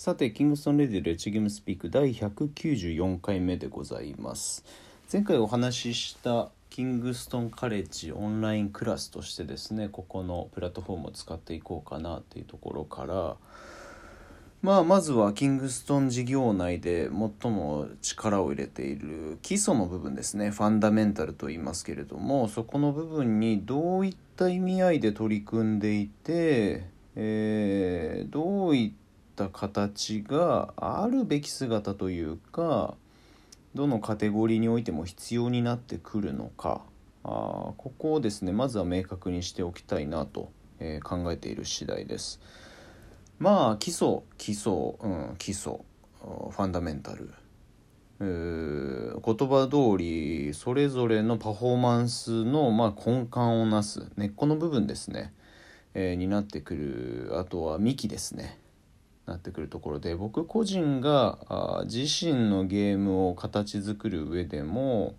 さて、キングストンレディレチゲームスピーク第194回目でございます。前回お話ししたキングストンカレッジオンラインクラスとしてですね、ここのプラットフォームを使っていこうかなっていうところから、まあ、まずはキングストン事業内で最も力を入れている基礎の部分ですねファンダメンタルと言いますけれどもそこの部分にどういった意味合いで取り組んでいて、えーどういった形があるべき姿というかどのカテゴリーにおいても必要になってくるのか。あここをですねまずは明確にしておきたいなと、えー考えている次第です。まあ基礎基礎、うん、基礎ファンダメンタル。言葉通りそれぞれのパフォーマンスの、まあ、根幹をなす根っこの部分ですね、えーになってくる。あとは幹ですね。なってくるところで僕個人が自身のゲームを形作る上でも、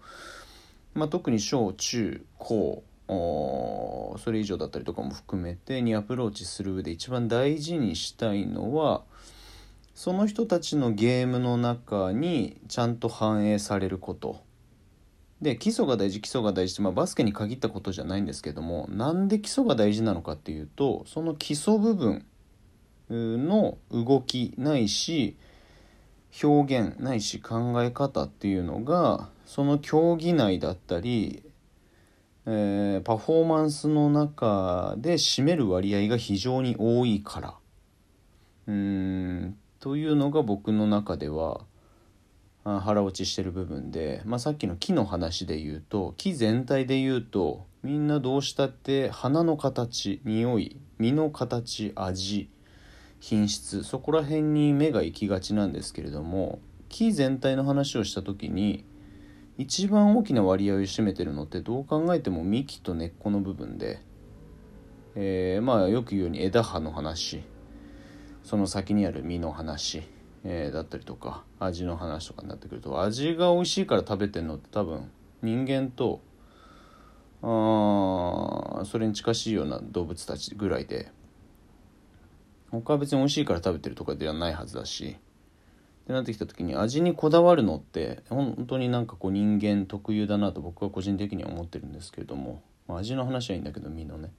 まあ、特に小中高それ以上だったりとかも含めてにアプローチする上で一番大事にしたいのはその人たちのゲームの中にちゃんと反映されること。で基礎が大事基礎が大事って、まあ、バスケに限ったことじゃないんですけどもなんで基礎が大事なのかっていうとその基礎部分の動きないし表現ないし考え方っていうのがその競技内だったり、えーパフォーマンスの中で占める割合が非常に多いから。うーんというのが僕の中では腹落ちしてる部分で、まあ、さっきの木の話で言うと木全体で言うとみんなどうしたって花の形匂い実の形味品質そこら辺に目が行きがちなんですけれども木全体の話をした時に一番大きな割合を占めてるのってどう考えても幹と根っこの部分で、えーまあよく言うように枝葉の話その先にある実の話、えーだったりとか味の話とかになってくると味が美味しいから食べてるのって多分人間とあそれに近しいような動物たちぐらいで他は別に美味しいから食べてるとかではないはずだし。ってなってきた時に味にこだわるのって本当になんかこう人間特有だなと僕は個人的には思ってるんですけれども、まあ、味の話はいいんだけど身のね。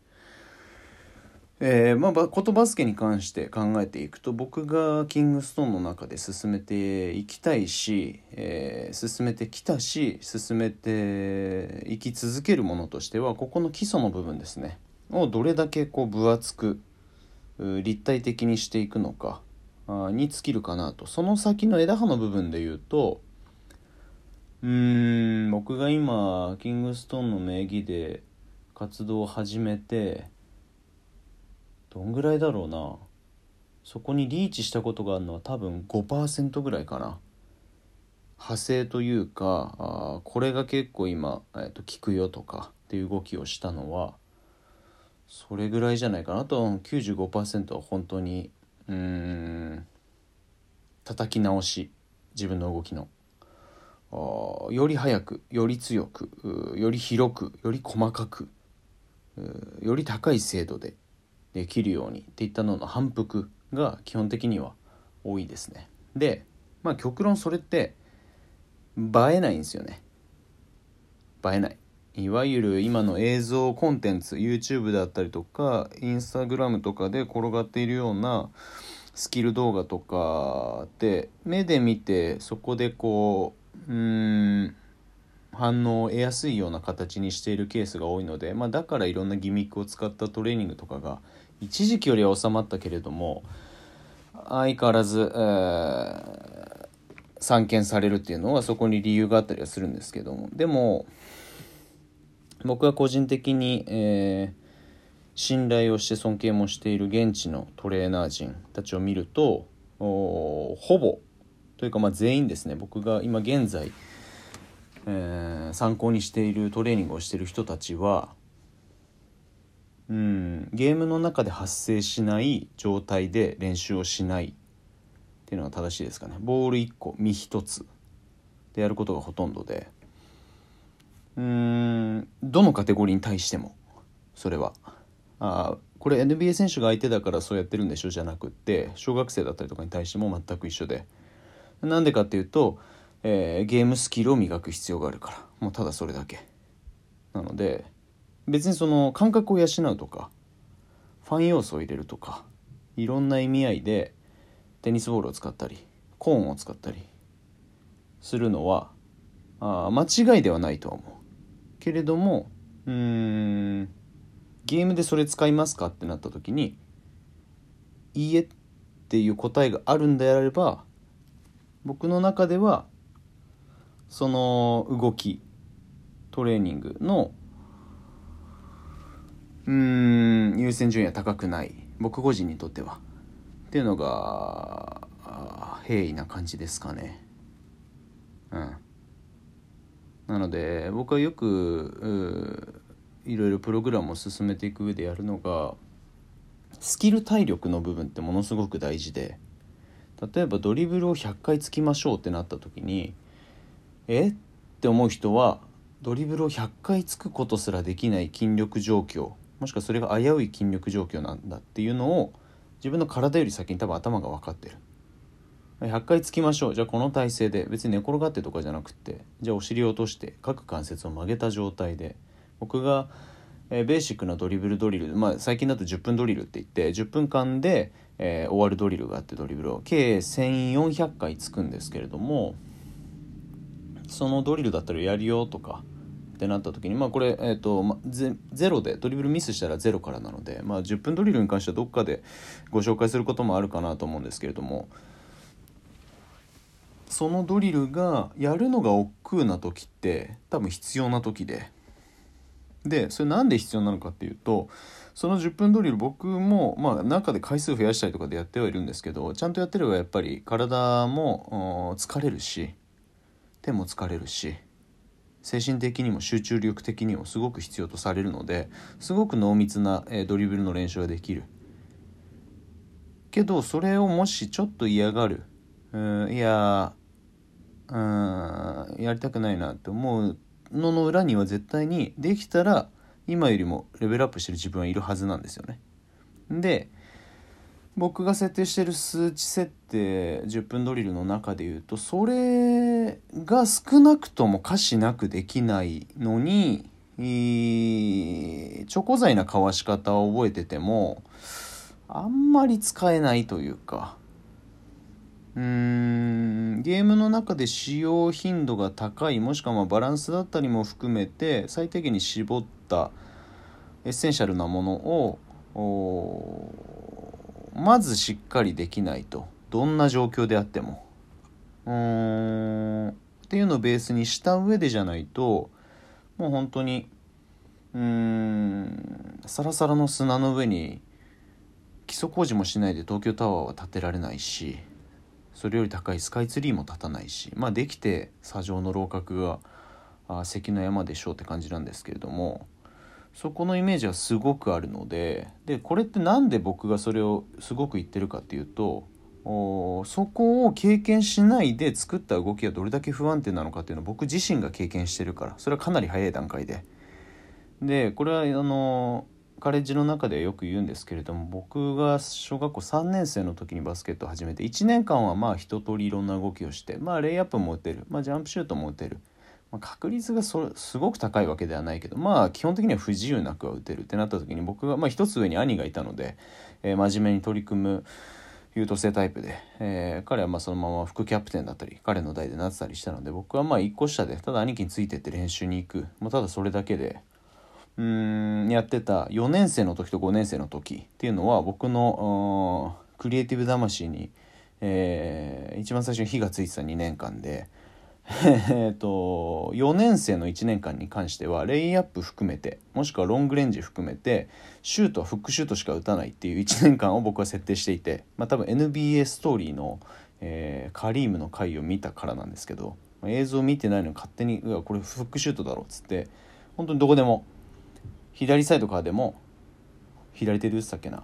えーまあ、ことバスケに関して考えていくと僕がキングストーンの中で進めていきたいし、えー進めてきたし進めていき続けるものとしてはここの基礎の部分ですね。をどれだけこう分厚く立体的にしていくのかに尽きるかなと。その先の枝葉の部分で言うとうーん僕が今キングストーンの名義で活動を始めてどんぐらいだろうな。そこにリーチしたことがあるのは多分5%ぐらいかな。派生というかあこれが結構今、えー、と効くよとかっていう動きをしたのはそれぐらいじゃないかなと。95%は本当にうーん叩き直し。自分の動きの。より早くより強くより広くより細かくより高い精度でできるようにっていったのの反復が基本的には多いですね。でまあ極論それって映えないんですよね。映えない。いわゆる今の映像コンテンツ YouTube だったりとか Instagram とかで転がっているようなスキル動画とかって目で見てそこでこううん反応を得やすいような形にしているケースが多いので、まあ、だからいろんなギミックを使ったトレーニングとかが一時期よりは収まったけれども相変わらず、えー散見されるっていうのはそこに理由があったりはするんですけども。でも僕は個人的に、えー信頼をして尊敬もしている現地のトレーナー陣たちを見るとほぼというかまあ全員ですね。僕が今現在、えー参考にしているトレーニングをしている人たちはうんゲームの中で発生しない状態で練習をしないっていうのが正しいですかね。ボール1個身1つでやることがほとんどで。うんどのカテゴリーに対してもそれは。あこれ NBA 選手が相手だからそうやってるんでしょじゃなくって小学生だったりとかに対しても全く一緒で。なんでかっていうと、えー、ゲームスキルを磨く必要があるから。もうただそれだけ。なので別にその感覚を養うとかファン要素を入れるとかいろんな意味合いでテニスボールを使ったりコーンを使ったりするのはあ間違いではないとは思う。けれどもうーんゲームでそれ使いますかってなった時にいいえっていう答えがあるんであれば僕の中ではその動きトレーニングのうん優先順位は高くない僕個人にとっては。っていうのが平易な感じですかね。うん。なので僕はよくいろいろプログラムを進めていく上でやるのがスキル体力の部分ってものすごく大事で例えばドリブルを100回つきましょうってなった時にえ？って思う人はドリブルを100回つくことすらできない筋力状況もしくはそれが危うい筋力状況なんだっていうのを自分の体より先に多分頭が分かってる。100回つきましょう。じゃあこの体勢で別に寝転がってとかじゃなくてじゃあお尻を落として各関節を曲げた状態で僕が、え、ベーシックなドリブルドリル、まあ、最近だと10分ドリルって言って10分間で、えー、終わるドリルがあってドリブルを計1400回つくんですけれどもそのドリルだったらやるよとかってなった時にまあこれ、えーとま、ゼゼロでドリブルミスしたらゼロからなので、まあ、10分ドリルに関してはどっかでご紹介することもあるかなと思うんですけれどもそのドリルがやるのが億劫な時って多分必要な時で。でそれなんで必要なのかっていうとその10分ドリル僕もまあ中で回数増やしたりとかでやってはいるんですけどちゃんとやってればやっぱり体も疲れるし手も疲れるし精神的にも集中力的にもすごく必要とされるのですごく濃密な、ドリブルの練習ができる。けどそれをもしちょっと嫌がるうんいやうんやりたくないなって思うのの裏には絶対にできたら今よりもレベルアップしてる自分はいるはずなんですよね。で僕が設定してる数値設定10分ドリルの中で言うとそれが少なくとも可視なくできないのに猪口才なかわし方を覚えててもあんまり使えないというかうん。ゲームの中で使用頻度が高いもしくはまバランスだったりも含めて最低限に絞ったエッセンシャルなものをまずしっかりできないと。どんな状況であっても。うん。っていうのをベースにした上でじゃないともう本当にうーんサラサラの砂の上に基礎工事もしないで東京タワーは建てられないし。それより高いスカイツリーも立たないしまあできて砂上の楼閣があ関の山でしょうって感じなんですけれどもそこのイメージはすごくあるのででこれって何で僕がそれをすごく言ってるかっていうとおそこを経験しないで作った動きがどれだけ不安定なのかっていうのを僕自身が経験してるからそれはかなり早い段階で。でこれはあのカレッジの中でよく言うんですけれども僕が小学校3年生の時にバスケットを始めて1年間はまあ一通りいろんな動きをしてまあレイアップも打てる、まあ、ジャンプシュートも打てる、まあ、確率がそすごく高いわけではないけどまあ基本的には不自由なくは打てる。ってなった時に僕がまあ一つ上に兄がいたので、えー、真面目に取り組む優等生タイプで、えー、彼はまあそのまま副キャプテンだったり彼の代でなってたりしたので僕はまあ1個下でただ兄貴についてって練習に行く、まあ、ただそれだけでうんやってた4年生の時と5年生の時っていうのは僕のクリエイティブ魂に、えー、一番最初に火がついてた2年間で えっと4年生の1年間に関してはレイアップ含めてもしくはロングレンジ含めてシュートはフックシュートしか打たないっていう1年間を僕は設定していて、まあ、多分 NBA ストーリーの、えー、カリームの回を見たからなんですけど映像を見てないのに勝手に「うわこれフックシュートだろ」っつって本当にどこでも左サイドからでも左手で打ってたっけな。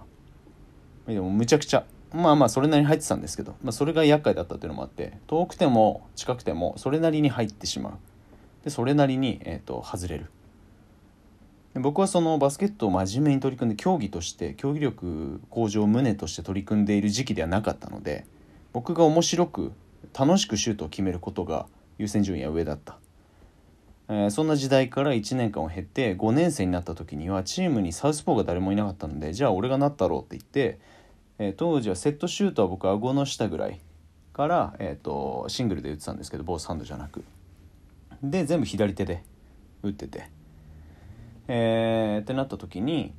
でもむちゃくちゃ。まあまあそれなりに入ってたんですけど、まあ、それが厄介だったっていうのもあって。遠くても近くてもそれなりに入ってしまう。でそれなりに、えーと、外れる。僕はそのバスケットを真面目に取り組んで競技として競技力向上を旨として取り組んでいる時期ではなかったので僕が面白く楽しくシュートを決めることが優先順位は上だった、えー、そんな時代から1年間を経て5年生になった時にはチームにサウスポーが誰もいなかったのでじゃあ俺がなったろうって言って、えー、当時はセットシュートは僕は顎の下ぐらいから、えーと、シングルで打ってたんですけどボースハンドじゃなく。で全部左手で打ってて。えー、ってなった時に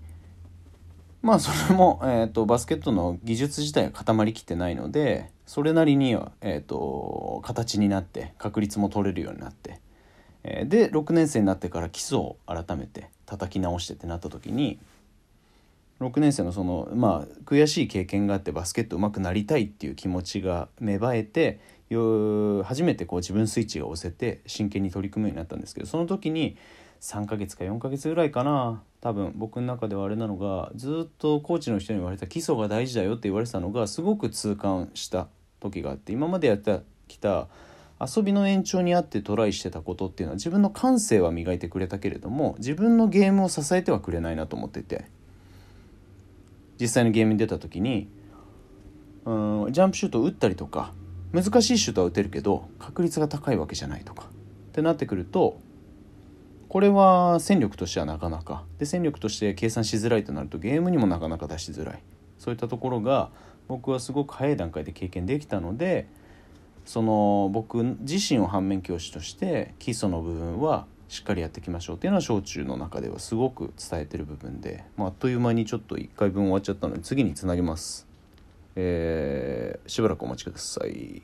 まあそれも、えーと、バスケットの技術自体は固まりきってないのでそれなりには、えーと、形になって確率も取れるようになって、で6年生になってから基礎を改めて叩き直してってなった時に6年生のそのまあ悔しい経験があってバスケット上手くなりたいっていう気持ちが芽生えて初めてこう自分スイッチが押せて真剣に取り組むようになったんですけどその時に3ヶ月か4ヶ月ぐらいかな多分僕の中ではあれなのがずっとコーチの人に言われた基礎が大事だよって言われてたのがすごく痛感した時があって今までやってきた遊びの延長にあってトライしてたことっていうのは自分の感性は磨いてくれたけれども自分のゲームを支えてはくれないなと思ってて。実際のゲームに出た時にうんジャンプシュートを打ったりとか難しいシュートは打てるけど確率が高いわけじゃないとか。ってなってくるとこれは戦力としてはなかなか。で戦力として計算しづらいとなるとゲームにもなかなか出しづらい。そういったところが僕はすごく早い段階で経験できたのでその僕自身を反面教師として基礎の部分はしっかりやっていきましょうっていうのは小中の中ではすごく伝えてる部分で、まあ、っという間にちょっと1回分終わっちゃったので次につなげます。えー、しばらくお待ちください。